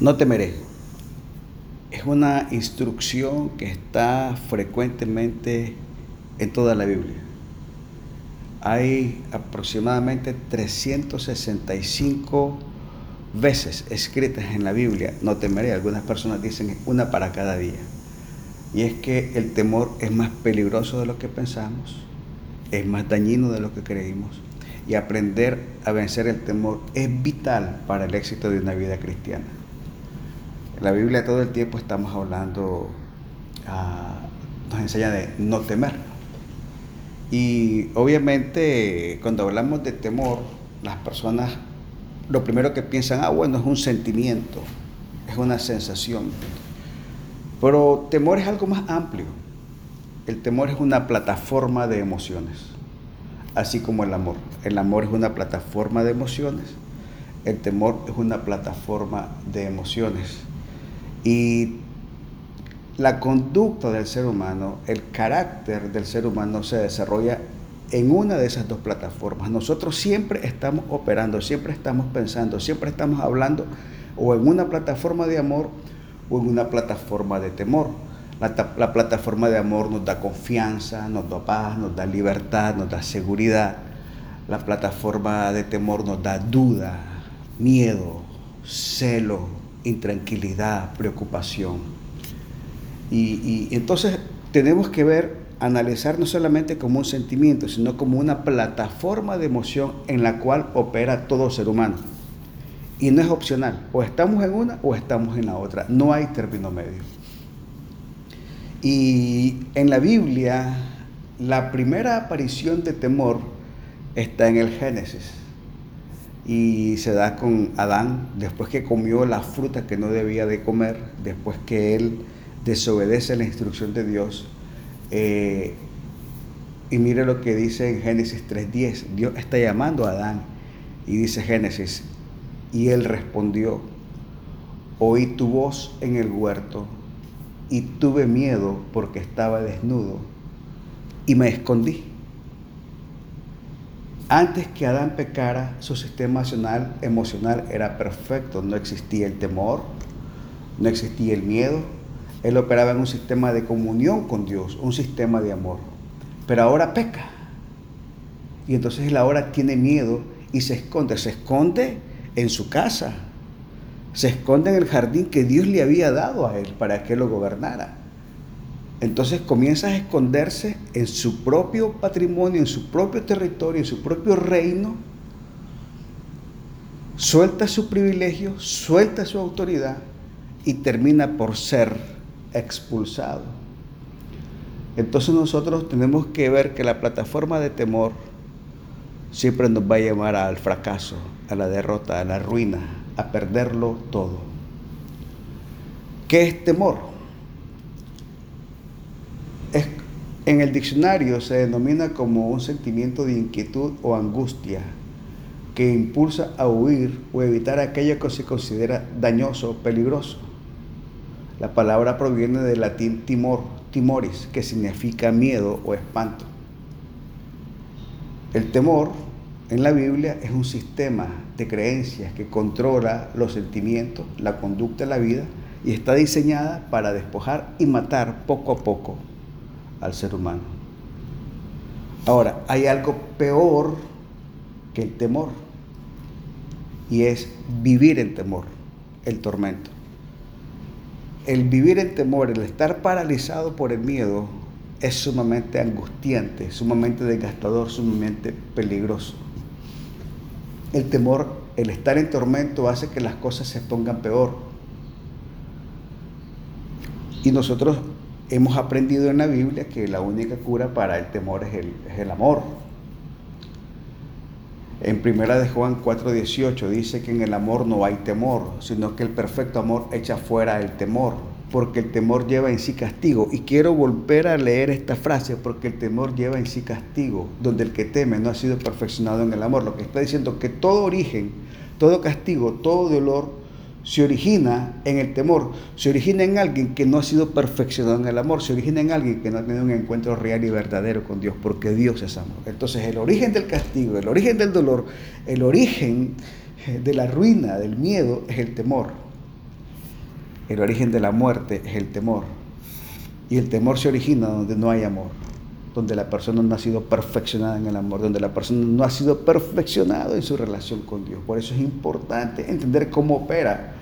No temeré. Es una instrucción que está frecuentemente en toda la Biblia. Hay aproximadamente 365 veces escritas en la Biblia, no temeré, algunas personas dicen una para cada día. Y es que el temor es más peligroso de lo que pensamos, es más dañino de lo que creímos. Y aprender a vencer el temor es vital para el éxito de una vida cristiana. La Biblia todo el tiempo estamos hablando, ah, nos enseña de no temer. Y obviamente cuando hablamos de temor, las personas lo primero que piensan, ah, bueno, es un sentimiento, es una sensación. Pero temor es algo más amplio. El temor es una plataforma de emociones, así como el amor. El amor es una plataforma de emociones, el temor es una plataforma de emociones. Y la conducta del ser humano, el carácter del ser humano se desarrolla en una de esas dos plataformas. Nosotros siempre estamos operando, siempre estamos pensando, siempre estamos hablando o en una plataforma de amor o en una plataforma de temor. La, plataforma de amor nos da confianza, nos da paz, nos da libertad, nos da seguridad. La plataforma de temor nos da duda, miedo, celo, intranquilidad, preocupación. Y, entonces tenemos que ver, analizar no solamente como un sentimiento, sino como una plataforma de emoción en la cual opera todo ser humano. Y no es opcional, o estamos en una o estamos en la otra, no hay término medio. Y en la Biblia, la primera aparición de temor está en el Génesis. Y se da con Adán, después que comió la fruta que no debía de comer, después que él desobedece la instrucción de Dios. Eh, y mire lo que dice en Génesis 3.10. Dios está llamando a Adán. Y dice Génesis, y él respondió, oí tu voz en el huerto y tuve miedo porque estaba desnudo y me escondí. Antes que Adán pecara, su sistema emocional, era perfecto, no existía el temor, no existía el miedo, él operaba en un sistema de comunión con Dios, un sistema de amor. Pero ahora peca. Y entonces él ahora tiene miedo y se esconde. Se esconde en su casa, se esconde en el jardín que Dios le había dado a él para que lo gobernara. Entonces comienza a esconderse en su propio patrimonio, en su propio territorio, en su propio reino. Suelta su privilegio, suelta su autoridad y termina por ser expulsado. Entonces nosotros tenemos que ver que la plataforma de temor siempre nos va a llevar al fracaso, a la derrota, a la ruina, a perderlo todo. ¿Qué es temor? En el diccionario se denomina como un sentimiento de inquietud o angustia que impulsa a huir o evitar aquello que se considera dañoso o peligroso. La palabra proviene del latín timor, timoris, que significa miedo o espanto. El temor en la Biblia es un sistema de creencias que controla los sentimientos, la conducta de la vida y está diseñada para despojar y matar poco a poco al ser humano. Ahora, hay algo peor que el temor y es vivir en temor, el tormento. El vivir en temor, el estar paralizado por el miedo, es sumamente angustiante, sumamente desgastador, sumamente peligroso. El temor, el estar en tormento hace que las cosas se pongan peor. Y nosotros hemos aprendido en la Biblia que la única cura para el temor es el, es el amor. En primera de Juan 4:18 dice que en el amor no hay temor, sino que el perfecto amor echa fuera el temor porque el temor lleva en sí castigo. Y quiero volver a leer esta frase porque el temor lleva en sí castigo, donde el que teme no ha sido perfeccionado en el amor. Lo que está diciendo que todo origen, todo castigo, todo dolor se origina en el temor, se origina en alguien que no ha sido perfeccionado en el amor, se origina en alguien que no ha tenido un encuentro real y verdadero con Dios, porque Dios es amor. Entonces el origen del castigo, el origen del dolor, el origen de la ruina, del miedo, es el temor. el origen de la muerte es el temor. Y el temor se origina donde no hay amor, donde la persona no ha sido perfeccionada en el amor, donde la persona no ha sido perfeccionada en su relación con Dios. Por eso es importante entender cómo opera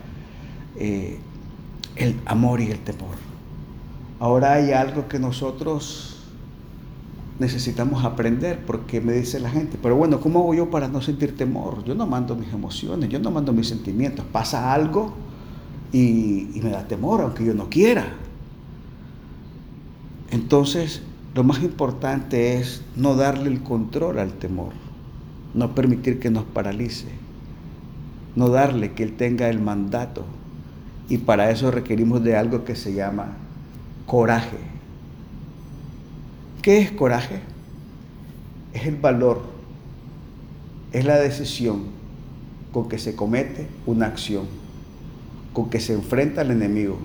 eh, el amor y el temor. Ahora hay algo que nosotros necesitamos aprender, porque me dice la gente, pero bueno, ¿cómo hago yo para no sentir temor? Yo no mando mis emociones, yo no mando mis sentimientos. Pasa algo y, me da temor, aunque yo no quiera. Entonces, lo más importante es no darle el control al temor, no permitir que nos paralice, no darle que él tenga el mandato. Y para eso requerimos de algo que se llama coraje. ¿Qué es coraje? Es el valor, es la decisión con que se comete una acción con que se enfrenta al enemigo,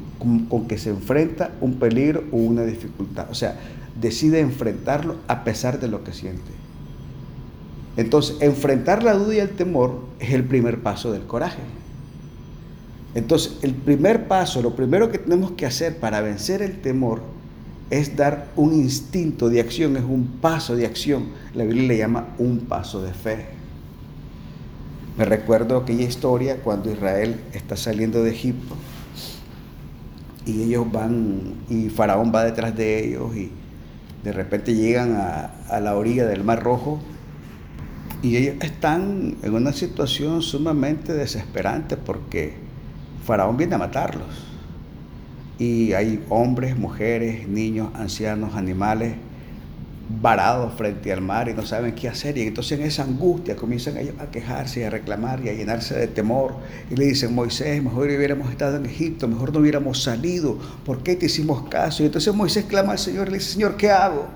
con, que se enfrenta un peligro o una dificultad. O sea, decide enfrentarlo a pesar de lo que siente. Entonces, enfrentar la duda y el temor es el primer paso del coraje. Entonces, el primer paso, lo primero que tenemos que hacer para vencer el temor es dar un instinto de acción, es un paso de acción. La Biblia le llama un paso de fe. Me recuerdo aquella historia cuando Israel está saliendo de Egipto y ellos van, y Faraón va detrás de ellos y de repente llegan a, la orilla del Mar Rojo y ellos están en una situación sumamente desesperante porque Faraón viene a matarlos. Y hay hombres, mujeres, niños, ancianos, animales varados frente al mar y no saben qué hacer. Y entonces en esa angustia comienzan ellos a quejarse y a reclamar y a llenarse de temor. Y le dicen, Moisés, mejor hubiéramos estado en Egipto, mejor no hubiéramos salido. ¿Por qué te hicimos caso? Y entonces Moisés clama al Señor y le dice, Señor, ¿qué hago?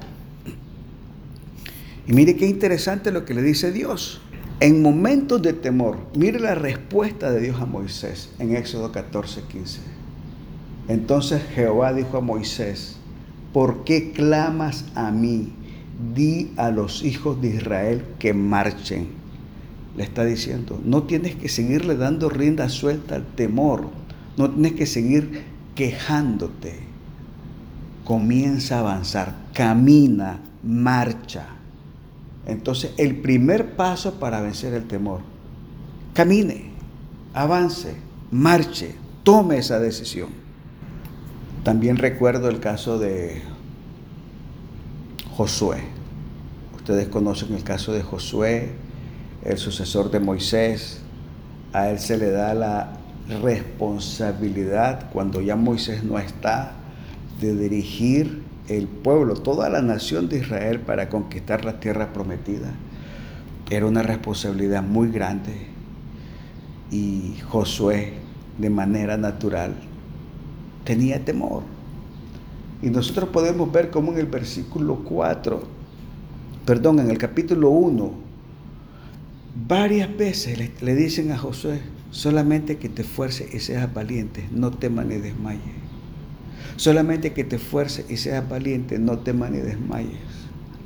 Y mire qué interesante lo que le dice Dios. En momentos de temor, mire la respuesta de Dios a Moisés en Éxodo 14, 15. Entonces Jehová dijo a Moisés, ¿por qué clamas a mí? Di a los hijos de Israel que marchen. Le está diciendo, no tienes que seguirle dando rienda suelta al temor, no tienes que seguir quejándote. Comienza a avanzar, camina, marcha. Entonces, el primer paso para vencer el temor, camine, avance, marche, tome esa decisión. También recuerdo el caso de Josué. Ustedes conocen el caso de Josué, el sucesor de Moisés. A él se le da la responsabilidad cuando ya Moisés no está de dirigir el pueblo, toda la nación de Israel para conquistar la tierra prometida. Era una responsabilidad muy grande y Josué de manera natural tenía temor y nosotros podemos ver como en el versículo 4, perdón, en el capítulo 1, varias veces le, dicen a Josué, solamente que te esfuerces y seas valiente, no temas ni desmayes. Solamente que te esfuerces y seas valiente, no temas ni desmayes.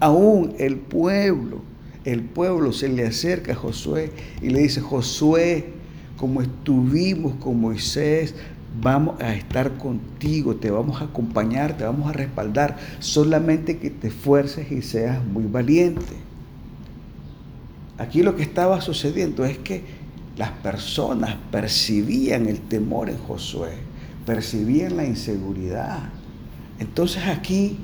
Aún el pueblo, el pueblo se le acerca a Josué y le dice, Josué, como estuvimos con Moisés, vamos a estar contigo, te vamos a acompañar, te vamos a respaldar, solamente que te esfuerces y seas muy valiente. Aquí lo que estaba sucediendo es que las personas percibían el temor en Josué, percibían la inseguridad. Entonces aquí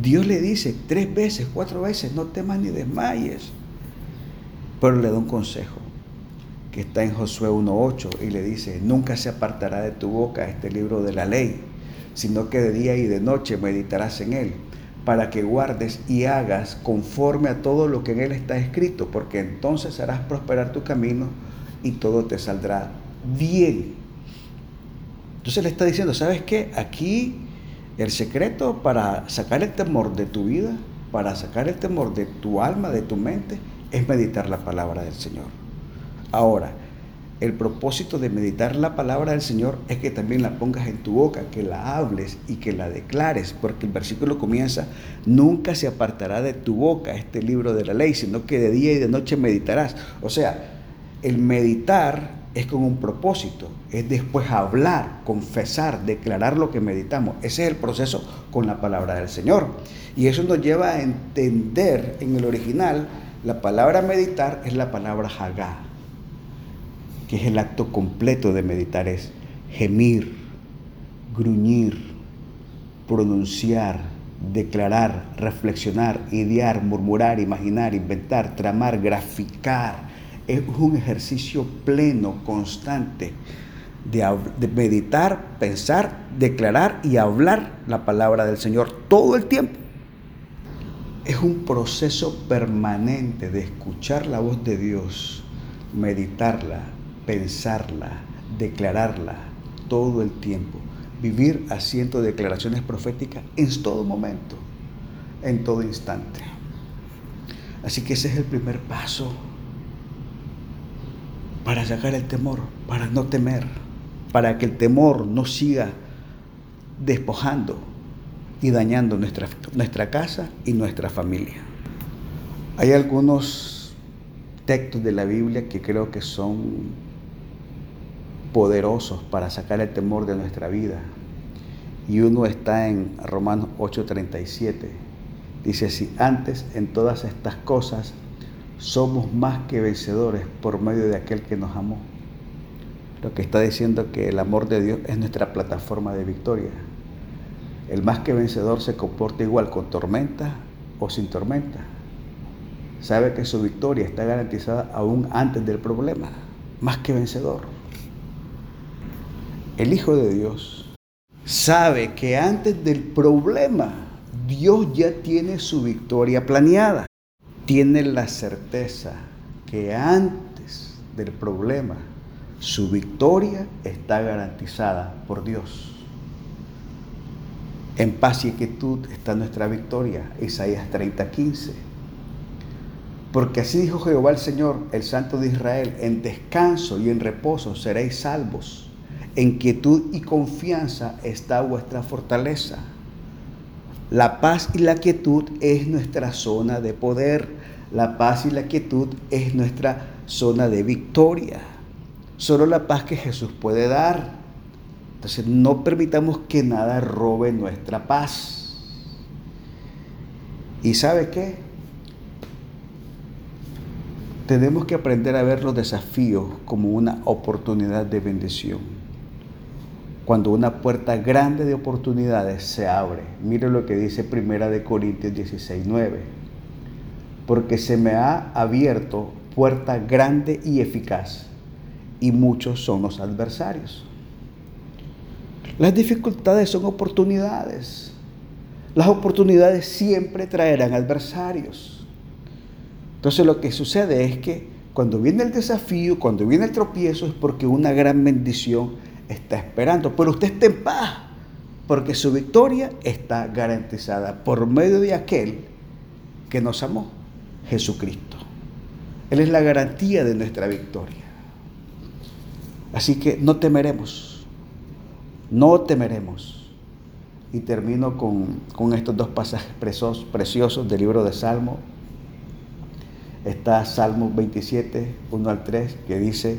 Dios le dice tres veces, cuatro veces, no temas ni desmayes, pero le da un consejo está en Josué 1.8 y le dice, nunca se apartará de tu boca este libro de la ley, sino que de día y de noche meditarás en él, para que guardes y hagas conforme a todo lo que en él está escrito, porque entonces harás prosperar tu camino y todo te saldrá bien. Entonces le está diciendo, ¿sabes qué? Aquí el secreto para sacar el temor de tu vida, para sacar el temor de tu alma, de tu mente, es meditar la palabra del Señor. Ahora, el propósito de meditar la palabra del Señor es que también la pongas en tu boca, que la hables y que la declares, porque el versículo comienza, nunca se apartará de tu boca este libro de la ley, sino que de día y de noche meditarás. O sea, el meditar es con un propósito, es después hablar, confesar, declarar lo que meditamos. Ese es el proceso con la palabra del Señor. Y eso nos lleva a entender en el original, la palabra meditar es la palabra hagá, que es el acto completo de meditar, es gemir, gruñir, pronunciar, declarar, reflexionar, idear, murmurar, imaginar, inventar, tramar, graficar. Es un ejercicio pleno, constante de, meditar, pensar, declarar y hablar la palabra del Señor todo el tiempo. Es un proceso permanente de escuchar la voz de Dios, meditarla, pensarla, declararla todo el tiempo vivir haciendo declaraciones proféticas en todo momento, en todo instante. Así que ese es el primer paso para sacar el temor, para no temer, para que el temor no siga despojando y dañando nuestra, nuestra casa y nuestra familia. Hay algunos textos de la Biblia que creo que son poderosos para sacar el temor de nuestra vida. Y uno está en Romanos 8:37. Dice, si antes en todas estas cosas somos más que vencedores por medio de aquel que nos amó. Lo que está diciendo que el amor de Dios es nuestra plataforma de victoria. El más que vencedor se comporta igual con tormenta o sin tormenta. Sabe que su victoria está garantizada aún antes del problema. Más que vencedor el Hijo de Dios, sabe que antes del problema Dios ya tiene su victoria planeada. Tiene la certeza que antes del problema su victoria está garantizada por Dios. En paz y quietud está nuestra victoria. Isaías 30:15. Porque así dijo Jehová el Señor, el Santo de Israel, en descanso y en reposo seréis salvos en quietud y confianza está vuestra fortaleza. La paz y la quietud es nuestra zona de poder. La paz y la quietud es nuestra zona de victoria. Solo la paz que Jesús puede dar. Entonces no permitamos que nada robe nuestra paz. ¿Y sabe qué? Tenemos que aprender a ver los desafíos como una oportunidad de bendición cuando una puerta grande de oportunidades se abre. Mire lo que dice Primera de Corintios 16, 9. Porque se me ha abierto puerta grande y eficaz, y muchos son los adversarios. Las dificultades son oportunidades. Las oportunidades siempre traerán adversarios. Entonces lo que sucede es que cuando viene el desafío, cuando viene el tropiezo, es porque una gran bendición está esperando, pero usted está en paz, porque su victoria está garantizada por medio de aquel que nos amó, Jesucristo. Él es la garantía de nuestra victoria. Así que no temeremos, no temeremos. Y termino con, con estos dos pasajes preciosos, preciosos del libro de Salmo. Está Salmo 27, 1 al 3, que dice,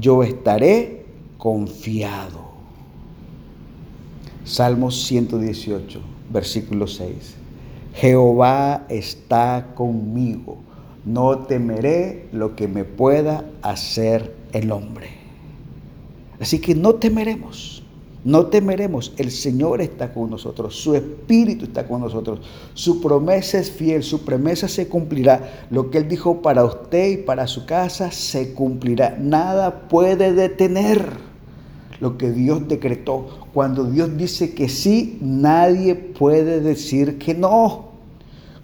yo estaré confiado. Salmos 118, versículo 6. Jehová está conmigo, no temeré lo que me pueda hacer el hombre. Así que no temeremos. No temeremos, el Señor está con nosotros, su Espíritu está con nosotros, su promesa es fiel, su promesa se cumplirá. Lo que Él dijo para usted y para su casa se cumplirá. Nada puede detener lo que Dios decretó. Cuando Dios dice que sí, nadie puede decir que no.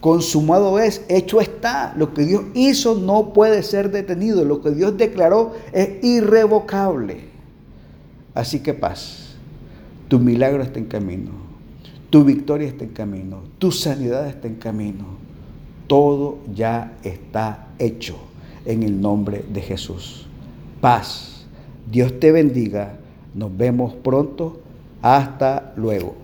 Consumado es, hecho está. Lo que Dios hizo no puede ser detenido. Lo que Dios declaró es irrevocable. Así que paz. Tu milagro está en camino. Tu victoria está en camino. Tu sanidad está en camino. Todo ya está hecho en el nombre de Jesús. Paz. Dios te bendiga. Nos vemos pronto. Hasta luego.